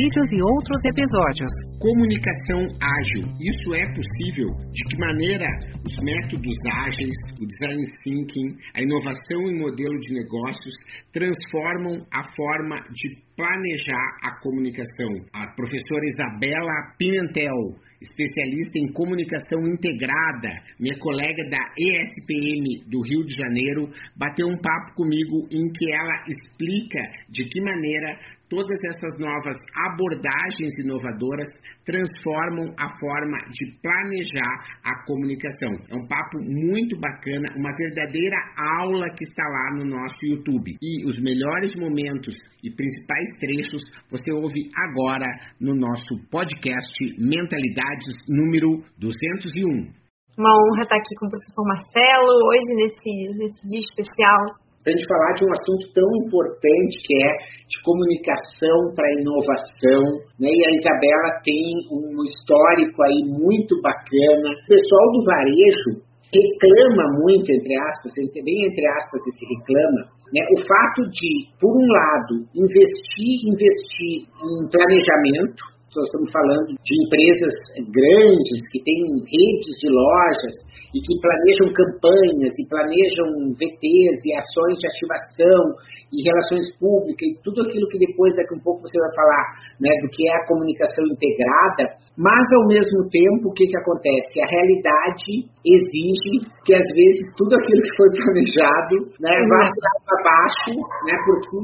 vídeos e outros episódios. Comunicação ágil. Isso é possível? De que maneira os métodos ágeis, o design thinking, a inovação em modelo de negócios transformam a forma de planejar a comunicação? A professora Isabela Pimentel, especialista em comunicação integrada, minha colega da ESPM do Rio de Janeiro, bateu um papo comigo em que ela explica de que maneira todas essas novas abordagens inovadoras transformam a forma de planejar a comunicação. É um papo muito bacana, uma verdadeira aula que está lá no nosso YouTube. E os melhores momentos e principais trechos você ouve agora no nosso podcast Mentalidades número 201. Uma honra estar aqui com o professor Marcelo, hoje nesse, nesse dia especial. Para a gente falar de um assunto tão importante que é de comunicação para inovação, né? E a Isabela tem um histórico aí muito bacana. O pessoal do varejo reclama muito, entre aspas, bem entre aspas esse reclama, né? O fato de, por um lado, investir, investir em planejamento, nós estamos falando de empresas grandes que têm redes de lojas e que planejam campanhas e planejam VTs e ações de ativação e relações públicas e tudo aquilo que depois daqui um pouco você vai falar, né, do que é a comunicação integrada, mas ao mesmo tempo o que que acontece? A realidade exige que às vezes tudo aquilo que foi planejado, né, vá para baixo, né, porque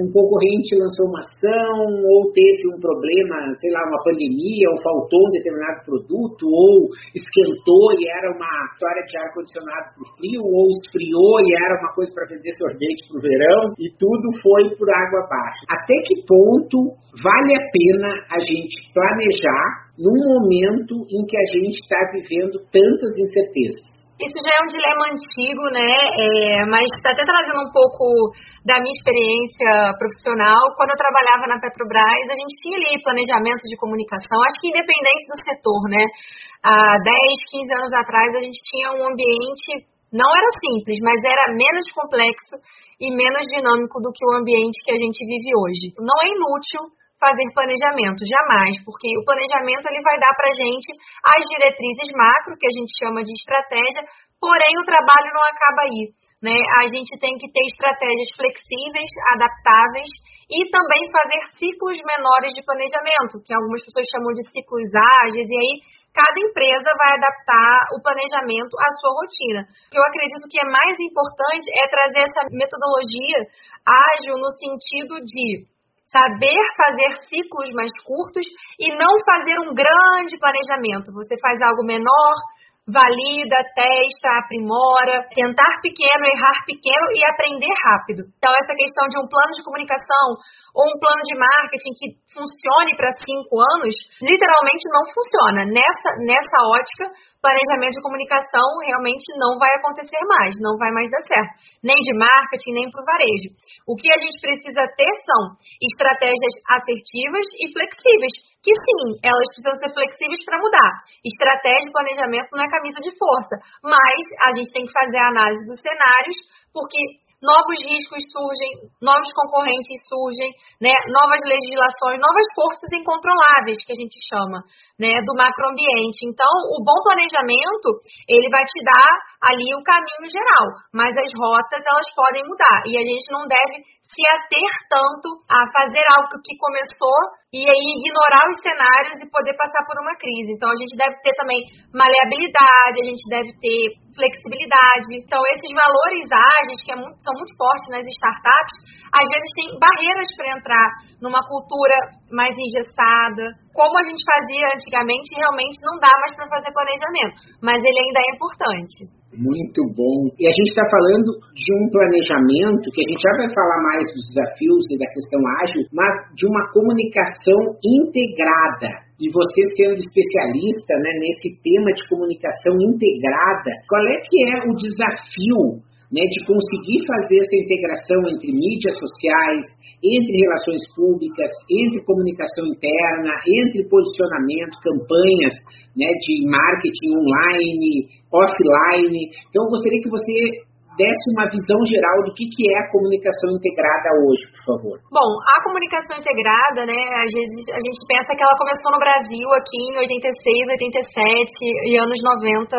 um concorrente lançou uma ação ou teve um problema, sei lá, uma pandemia, ou faltou um determinado produto, ou esquentou e era uma história de ar-condicionado para o frio, ou esfriou e era uma coisa para vender sorvete para o verão, e tudo foi por água abaixo. Até que ponto vale a pena a gente planejar num momento em que a gente está vivendo tantas incertezas? Isso já é um dilema antigo, né? É, mas está até trazendo um pouco da minha experiência profissional. Quando eu trabalhava na Petrobras, a gente tinha ali planejamento de comunicação, acho que independente do setor, né? Há 10, 15 anos atrás, a gente tinha um ambiente, não era simples, mas era menos complexo e menos dinâmico do que o ambiente que a gente vive hoje. Não é inútil fazer planejamento, jamais, porque o planejamento ele vai dar para a gente as diretrizes macro, que a gente chama de estratégia, porém o trabalho não acaba aí. Né? A gente tem que ter estratégias flexíveis, adaptáveis e também fazer ciclos menores de planejamento, que algumas pessoas chamam de ciclos ágeis, e aí cada empresa vai adaptar o planejamento à sua rotina. O que eu acredito que é mais importante é trazer essa metodologia ágil no sentido de saber fazer ciclos mais curtos e não fazer um grande planejamento. Você faz algo menor, valida, testa, aprimora, tentar pequeno, errar pequeno e aprender rápido. Então, essa questão de um plano de comunicação ou um plano de marketing que funcione para cinco anos, literalmente não funciona. Nessa, nessa ótica, planejamento de comunicação realmente não vai acontecer mais, não vai mais dar certo. Nem de marketing, nem para o varejo. O que a gente precisa ter são estratégias assertivas e flexíveis, que sim, elas precisam ser flexíveis para mudar. Estratégia e planejamento não é camisa de força, mas a gente tem que fazer a análise dos cenários, porque novos riscos surgem, novos concorrentes surgem, né, novas legislações, novas forças incontroláveis que a gente chama, né, do macroambiente. Então, o bom planejamento, ele vai te dar ali o caminho geral, mas as rotas elas podem mudar e a gente não deve se ater tanto a fazer algo que começou e aí ignorar os cenários e poder passar por uma crise. Então a gente deve ter também maleabilidade, a gente deve ter flexibilidade. Então esses valores ágeis que é muito, são muito fortes nas startups, às vezes tem barreiras para entrar numa cultura mais engessada. Como a gente fazia antigamente, realmente não dá mais para fazer planejamento, mas ele ainda é importante. Muito bom. E a gente está falando de um planejamento, que a gente já vai falar mais dos desafios e da questão ágil, mas de uma comunicação integrada. e você sendo especialista né, nesse tema de comunicação integrada, qual é que é o desafio né, de conseguir fazer essa integração entre mídias sociais, entre relações públicas, entre comunicação interna, entre posicionamento, campanhas né, de marketing online, offline. Então, eu gostaria que você desse uma visão geral do que, que é a comunicação integrada hoje, por favor. Bom, a comunicação integrada, né, a gente pensa que ela começou no Brasil aqui em 86, 87 e anos 90,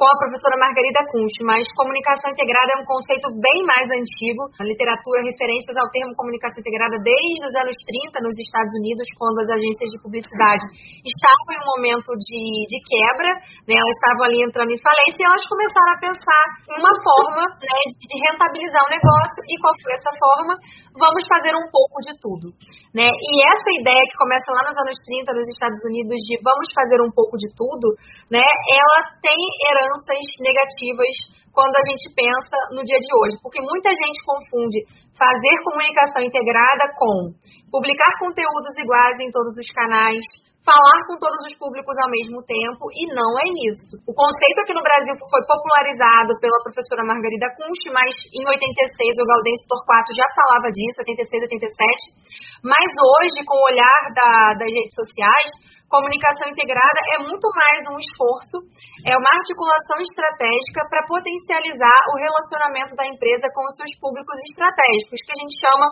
com a professora Margarida Kunst, mas comunicação integrada é um conceito bem mais antigo. A literatura referências ao termo comunicação integrada desde os anos 30 nos Estados Unidos, quando as agências de publicidade estavam em um momento de, de quebra, né, elas estavam ali entrando em falência e elas começaram a pensar uma forma né, de rentabilizar o negócio. E qual foi essa forma? Vamos fazer um pouco de tudo. Né? E essa ideia que começa lá nos anos 30 nos Estados Unidos de vamos fazer um pouco de tudo, né, ela tem herança mudanças negativas quando a gente pensa no dia de hoje, porque muita gente confunde fazer comunicação integrada com publicar conteúdos iguais em todos os canais, falar com todos os públicos ao mesmo tempo, e não é isso. O conceito aqui no Brasil foi popularizado pela professora Margarida Kunst, mas em 86 o Gaudêncio Torquato já falava disso, 86, 87. Mas hoje, com o olhar da, das redes sociais, Comunicação integrada é muito mais um esforço, é uma articulação estratégica para potencializar o relacionamento da empresa com os seus públicos estratégicos, que a gente chama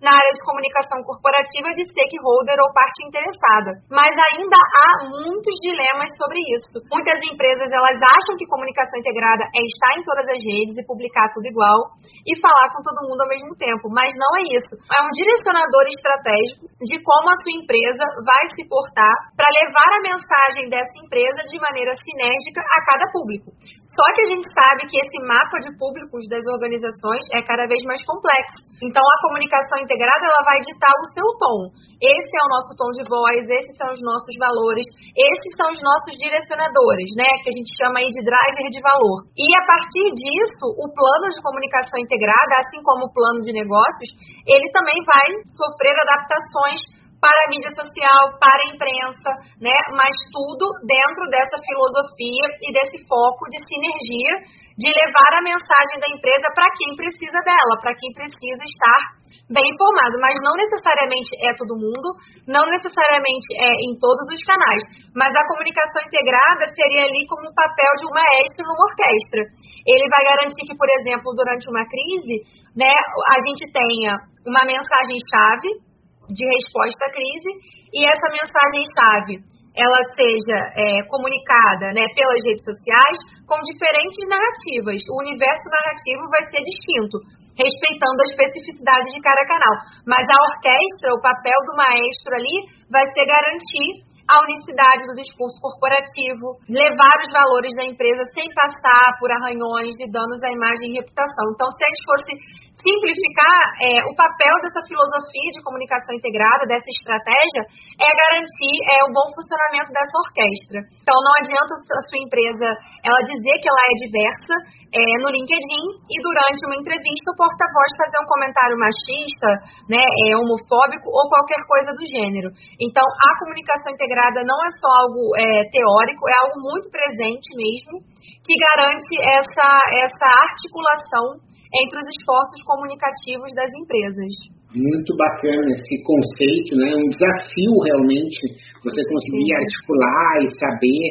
na área de comunicação corporativa de stakeholder ou parte interessada. Mas ainda há muitos dilemas sobre isso. Muitas empresas elas acham que comunicação integrada é estar em todas as redes e publicar tudo igual e falar com todo mundo ao mesmo tempo, mas não é isso. É um direcionador estratégico de como a sua empresa vai se portar para levar a mensagem dessa empresa de maneira sinérgica a cada público. Só que a gente sabe que esse mapa de públicos das organizações é cada vez mais complexo. Então, a comunicação integrada ela vai ditar o seu tom. Esse é o nosso tom de voz, esses são os nossos valores, esses são os nossos direcionadores, né? Que a gente chama aí de driver de valor. E a partir disso, o plano de comunicação integrada, assim como o plano de negócios, ele também vai sofrer adaptações para a mídia social, para a imprensa, né? Mas tudo dentro dessa filosofia e desse foco de sinergia, de levar a mensagem da empresa para quem precisa dela, para quem precisa estar bem informado, mas não necessariamente é todo mundo, não necessariamente é em todos os canais, mas a comunicação integrada seria ali como o papel de um maestro numa orquestra. Ele vai garantir que, por exemplo, durante uma crise, né, a gente tenha uma mensagem chave de resposta à crise e essa mensagem-chave ela seja é, comunicada né, pelas redes sociais com diferentes narrativas. O universo narrativo vai ser distinto, respeitando a especificidade de cada canal. Mas a orquestra, o papel do maestro ali, vai ser garantir a unicidade do discurso corporativo, levar os valores da empresa sem passar por arranhões e danos à imagem e reputação. Então, se a gente fosse simplificar, é, o papel dessa filosofia de comunicação integrada, dessa estratégia, é garantir é, o bom funcionamento dessa orquestra. Então, não adianta a sua empresa ela dizer que ela é diversa é, no LinkedIn e durante uma entrevista o porta-voz fazer um comentário machista, né, é, homofóbico ou qualquer coisa do gênero. Então, a comunicação integrada integrada não é só algo é, teórico, é algo muito presente mesmo, que garante essa, essa articulação entre os esforços comunicativos das empresas. Muito bacana esse conceito, né? Um desafio realmente você conseguir Sim. articular e saber,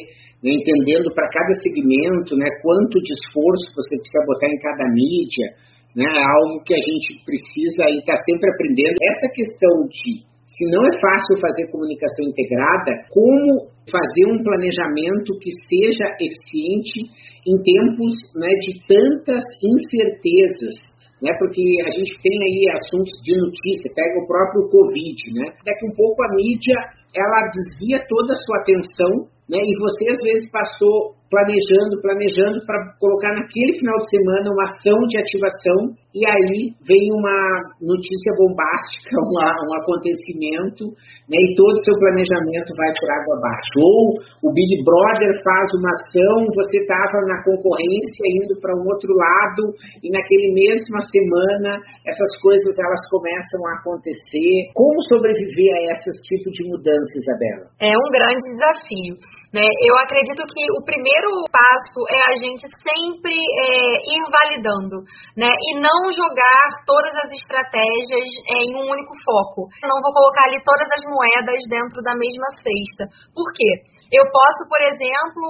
né, entendendo para cada segmento, né, quanto de esforço você precisa botar em cada mídia, né? Algo que a gente precisa e está sempre aprendendo. Essa questão de se não é fácil fazer comunicação integrada, como fazer um planejamento que seja eficiente em tempos né, de tantas incertezas? Né, porque a gente tem aí assuntos de notícia, pega o próprio Covid, né? Daqui um pouco a mídia ela desvia toda a sua atenção né? E você às vezes passou planejando, planejando para colocar naquele final de semana uma ação de ativação e aí vem uma notícia bombástica, uma, um acontecimento, né, e todo o seu planejamento vai por água abaixo. Ou o Big Brother faz uma ação, você estava na concorrência indo para um outro lado e naquele mesma semana essas coisas elas começam a acontecer. Como sobreviver a esses tipos de mudanças, Isabela? É um grande desafio. Né? Eu acredito que o primeiro passo é a gente sempre é, ir validando, né? E não jogar todas as estratégias é, em um único foco. Não vou colocar ali todas as moedas dentro da mesma cesta. Por quê? Eu posso, por exemplo,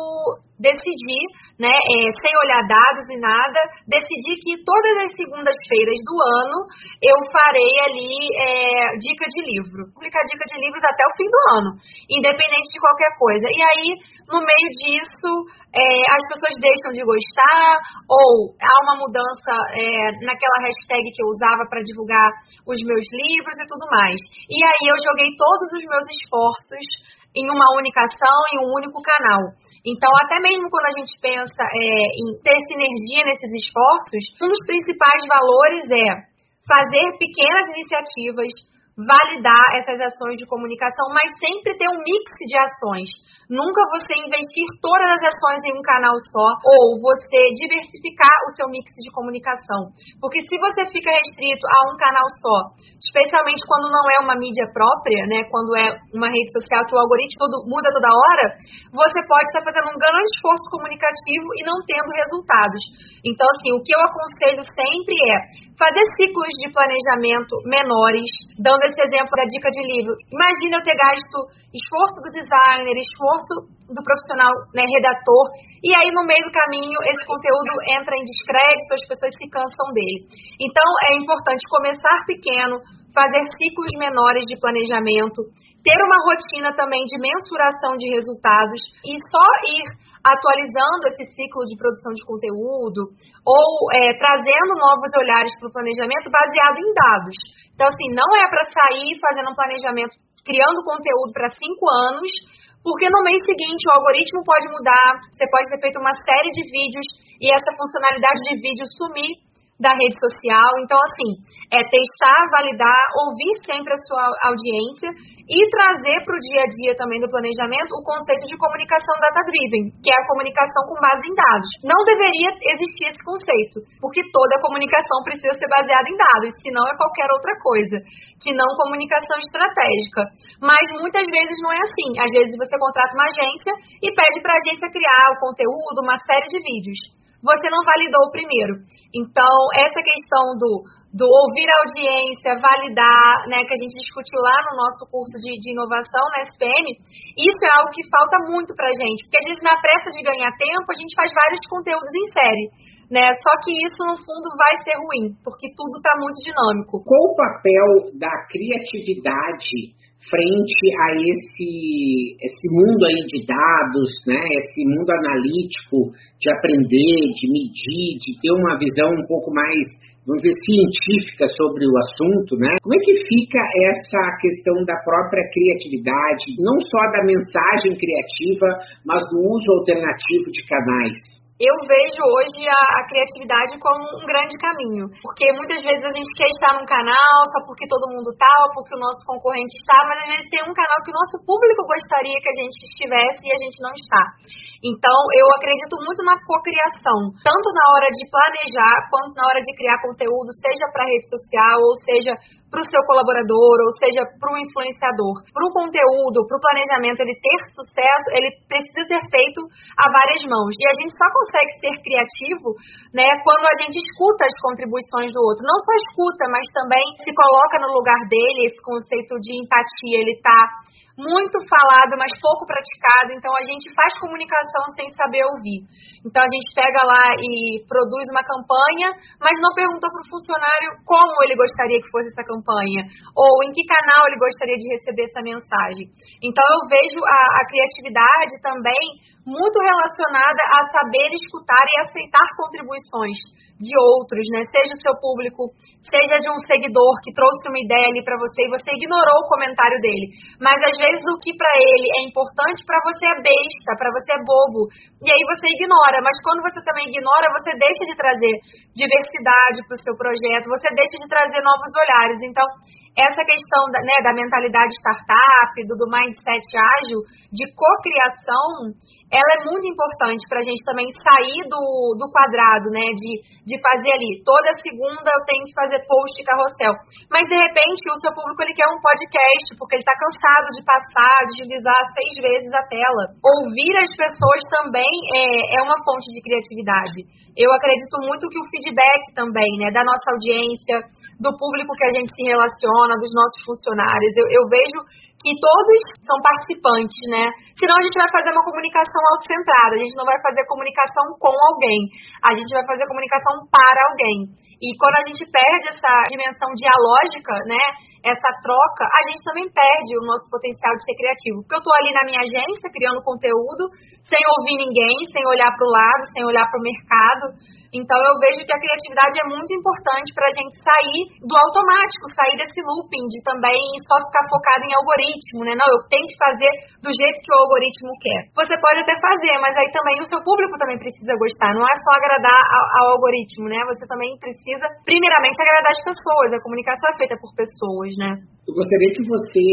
decidir, né, é, sem olhar dados e nada, decidir que todas as segundas-feiras do ano eu farei ali é, dica de livro. Publicar dica de livros até o fim do ano, independente de qualquer coisa. E aí, no meio disso, é, as pessoas deixam de gostar, ou há uma mudança é, naquela hashtag que eu usava para divulgar os meus livros e tudo mais. E aí eu joguei todos os meus esforços em uma única ação, em um único canal. Então, até mesmo quando a gente pensa é, em ter sinergia nesses esforços, um dos principais valores é fazer pequenas iniciativas, validar essas ações de comunicação, mas sempre ter um mix de ações. Nunca você investir todas as ações em um canal só ou você diversificar o seu mix de comunicação. Porque se você fica restrito a um canal só, especialmente quando não é uma mídia própria, né, quando é uma rede social que o algoritmo todo, muda toda hora, você pode estar fazendo um grande esforço comunicativo e não tendo resultados. Então, assim, o que eu aconselho sempre é fazer ciclos de planejamento menores, dando esse exemplo da dica de livro. Imagina eu ter gasto esforço do designer, esforço do profissional né, redator, e aí no meio do caminho esse conteúdo entra em descrédito, as pessoas se cansam dele. Então é importante começar pequeno, fazer ciclos menores de planejamento, ter uma rotina também de mensuração de resultados e só ir atualizando esse ciclo de produção de conteúdo ou é, trazendo novos olhares para o planejamento baseado em dados. Então, assim, não é para sair fazendo um planejamento, criando conteúdo para cinco anos, porque no mês seguinte o algoritmo pode mudar, você pode ter feito uma série de vídeos e essa funcionalidade de vídeo sumir da rede social. Então, assim, é testar, validar, ouvir sempre a sua audiência e trazer para o dia a dia também do planejamento o conceito de comunicação data-driven, que é a comunicação com base em dados. Não deveria existir esse conceito, porque toda comunicação precisa ser baseada em dados, senão é qualquer outra coisa, que não comunicação estratégica. Mas muitas vezes não é assim. Às vezes você contrata uma agência e pede para a agência criar o conteúdo, uma série de vídeos você não validou o primeiro. Então, essa questão do, do ouvir a audiência, validar, né, que a gente discutiu lá no nosso curso de, de inovação na SPM, isso é algo que falta muito pra gente, porque às vezes na pressa de ganhar tempo, a gente faz vários conteúdos em série. Né? Só que isso, no fundo, vai ser ruim, porque tudo está muito dinâmico. Qual o papel da criatividade frente a esse, esse mundo aí de dados, né, esse mundo analítico de aprender, de medir, de ter uma visão um pouco mais, vamos dizer, científica sobre o assunto, né? Como é que fica essa questão da própria criatividade, não só da mensagem criativa, mas do uso alternativo de canais? Eu vejo hoje a, a, criatividade como um grande caminho. Porque muitas vezes a gente quer estar num canal só porque todo mundo tá, ou porque o nosso concorrente está, mas às vezes tem um canal que o nosso público gostaria que a gente estivesse e a gente não está. Então, eu acredito muito na cocriação, tanto na hora de planejar quanto na hora de criar conteúdo, seja para rede social ou seja para o seu colaborador, ou seja, para o influenciador. Para o conteúdo, para o planejamento, ele ter sucesso, ele precisa ser feito a várias mãos. E a gente só consegue ser criativo né, quando a gente escuta as contribuições do outro. Não só escuta, mas também se coloca no lugar dele, esse conceito de empatia, ele está muito falado, mas pouco praticado. Então a gente faz comunicação sem saber ouvir. Então a gente pega lá e produz uma campanha, mas não pergunta para o funcionário como ele gostaria que fosse essa campanha, ou em que canal ele gostaria de receber essa mensagem. Então eu vejo a, a criatividade também muito relacionada a saber escutar e aceitar contribuições de outros, né? Seja o seu público, seja de um seguidor que trouxe uma ideia ali para você e você ignorou o comentário dele. Mas às vezes o que para ele é importante para você é besta, para você é bobo. E aí você ignora, mas quando você também ignora, você deixa de trazer diversidade para o seu projeto, você deixa de trazer novos olhares. Então, essa questão da, né, da mentalidade startup, do, do mindset ágil, de cocriação, ela é muito importante para a gente também sair do, do quadrado, né? De, de fazer ali, toda segunda eu tenho que fazer post de carrossel. Mas de repente o seu público ele quer um podcast, porque ele está cansado de passar, de deslizar seis vezes a tela. Ouvir as pessoas também é, é uma fonte de criatividade. Eu acredito muito que o feedback também, né, da nossa audiência, do público que a gente se relaciona, dos nossos funcionários. Eu, eu vejo que todos são participantes, né? Senão a gente vai fazer uma comunicação autocentrada, a gente não vai fazer comunicação com alguém, a gente vai fazer comunicação para alguém. E quando a gente perde essa dimensão dialógica, né? Essa troca, a gente também perde o nosso potencial de ser criativo. Porque eu estou ali na minha agência criando conteúdo, sem ouvir ninguém, sem olhar para o lado, sem olhar para o mercado. Então eu vejo que a criatividade é muito importante para a gente sair do automático, sair desse looping de também só ficar focado em algoritmo, né? Não, eu tenho que fazer do jeito que o algoritmo quer. Você pode até fazer, mas aí também o seu público também precisa gostar. Não é só agradar ao, ao algoritmo, né? Você também precisa, primeiramente, agradar as pessoas. A comunicação é feita por pessoas, né? Eu gostaria que você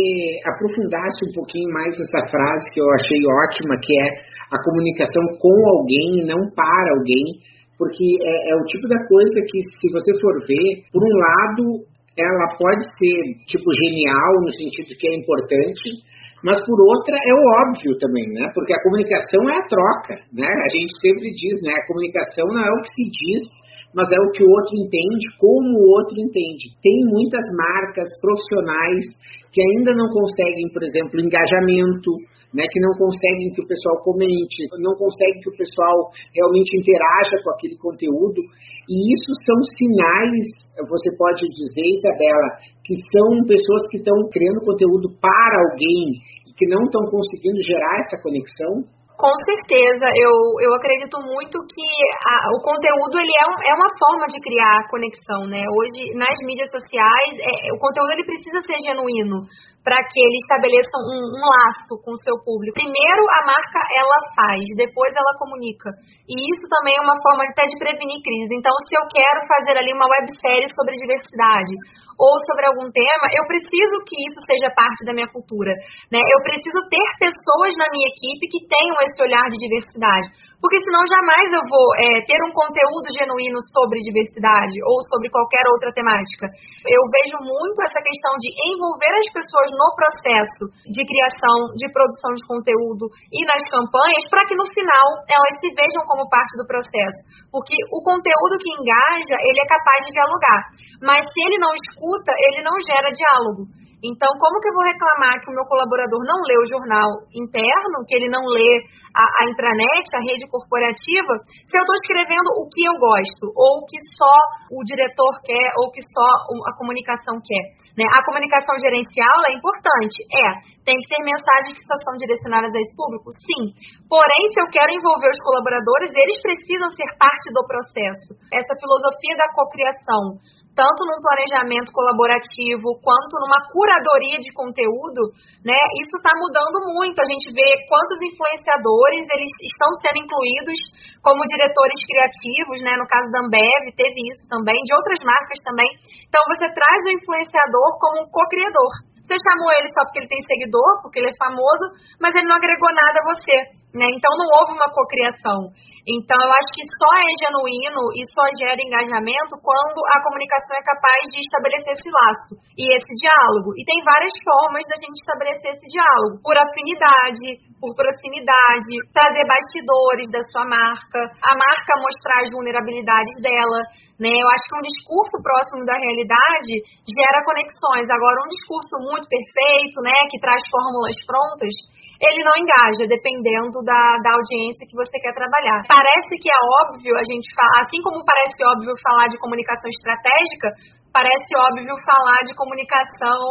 aprofundasse um pouquinho mais essa frase que eu achei ótima, que é a comunicação com alguém, não para alguém porque é, é o tipo da coisa que, se você for ver, por um lado, ela pode ser, tipo, genial, no sentido que é importante, mas por outra é o óbvio também, né? Porque a comunicação é a troca, né? A gente sempre diz, né? A comunicação não é o que se diz, mas é o que o outro entende, como o outro entende. Tem muitas marcas profissionais que ainda não conseguem, por exemplo, engajamento, né, que não conseguem que o pessoal comente, não conseguem que o pessoal realmente interaja com aquele conteúdo. E isso são sinais, você pode dizer, Isabela, que são pessoas que estão criando conteúdo para alguém e que não estão conseguindo gerar essa conexão? Com certeza, eu, eu acredito muito que a, o conteúdo ele é, um, é uma forma de criar conexão, né? Hoje, nas mídias sociais, é, o conteúdo ele precisa ser genuíno para que ele estabeleça um, um, laço com o seu público. Primeiro, a marca ela faz, depois ela comunica. E isso também é uma forma até de prevenir crise. Então, se eu quero fazer ali uma websérie sobre diversidade, ou sobre algum tema, eu preciso que isso seja parte da minha cultura. Né? Eu preciso ter pessoas na minha equipe que tenham esse olhar de diversidade. Porque senão jamais eu vou é, ter um conteúdo genuíno sobre diversidade ou sobre qualquer outra temática. Eu vejo muito essa questão de envolver as pessoas no processo de criação, de produção de conteúdo e nas campanhas, para que no final elas se vejam como parte do processo. Porque o conteúdo que engaja, ele é capaz de dialogar. Mas se ele não escuta, ele não gera diálogo. Então, como que eu vou reclamar que o meu colaborador não lê o jornal interno, que ele não lê a, a intranet, a rede corporativa, se eu estou escrevendo o que eu gosto, ou o que só o diretor quer, ou que só a comunicação quer? Né? A comunicação gerencial é importante, é. Tem que ter mensagens que são direcionadas a esse público? Sim. Porém, se eu quero envolver os colaboradores, eles precisam ser parte do processo. Essa filosofia da cocriação tanto num planejamento colaborativo quanto numa curadoria de conteúdo, né? Isso está mudando muito. A gente vê quantos influenciadores eles estão sendo incluídos como diretores criativos, né? No caso da Ambev teve isso também, de outras marcas também. Então você traz o influenciador como um co-criador. Você chamou ele só porque ele tem seguidor, porque ele é famoso, mas ele não agregou nada a você, né? Então não houve uma cocriação. Então, eu acho que só é genuíno e só gera engajamento quando a comunicação é capaz de estabelecer esse laço e esse diálogo. E tem várias formas da gente estabelecer esse diálogo: por afinidade, por proximidade, trazer bastidores da sua marca, a marca mostrar as vulnerabilidades dela. Né? Eu acho que um discurso próximo da realidade gera conexões. Agora, um discurso muito perfeito, né, que traz fórmulas prontas, ele não engaja, dependendo da, da audiência que você quer trabalhar. Parece que é óbvio a gente falar, assim como parece óbvio falar de comunicação estratégica, parece óbvio falar de comunicação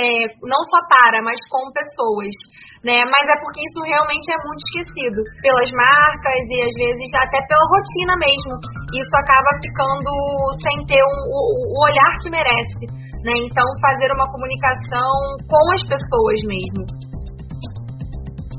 é, não só para, mas com pessoas. Né? Mas é porque isso realmente é muito esquecido pelas marcas e às vezes até pela rotina mesmo. Isso acaba ficando sem ter um, o, o olhar que merece. Né? Então, fazer uma comunicação com as pessoas mesmo.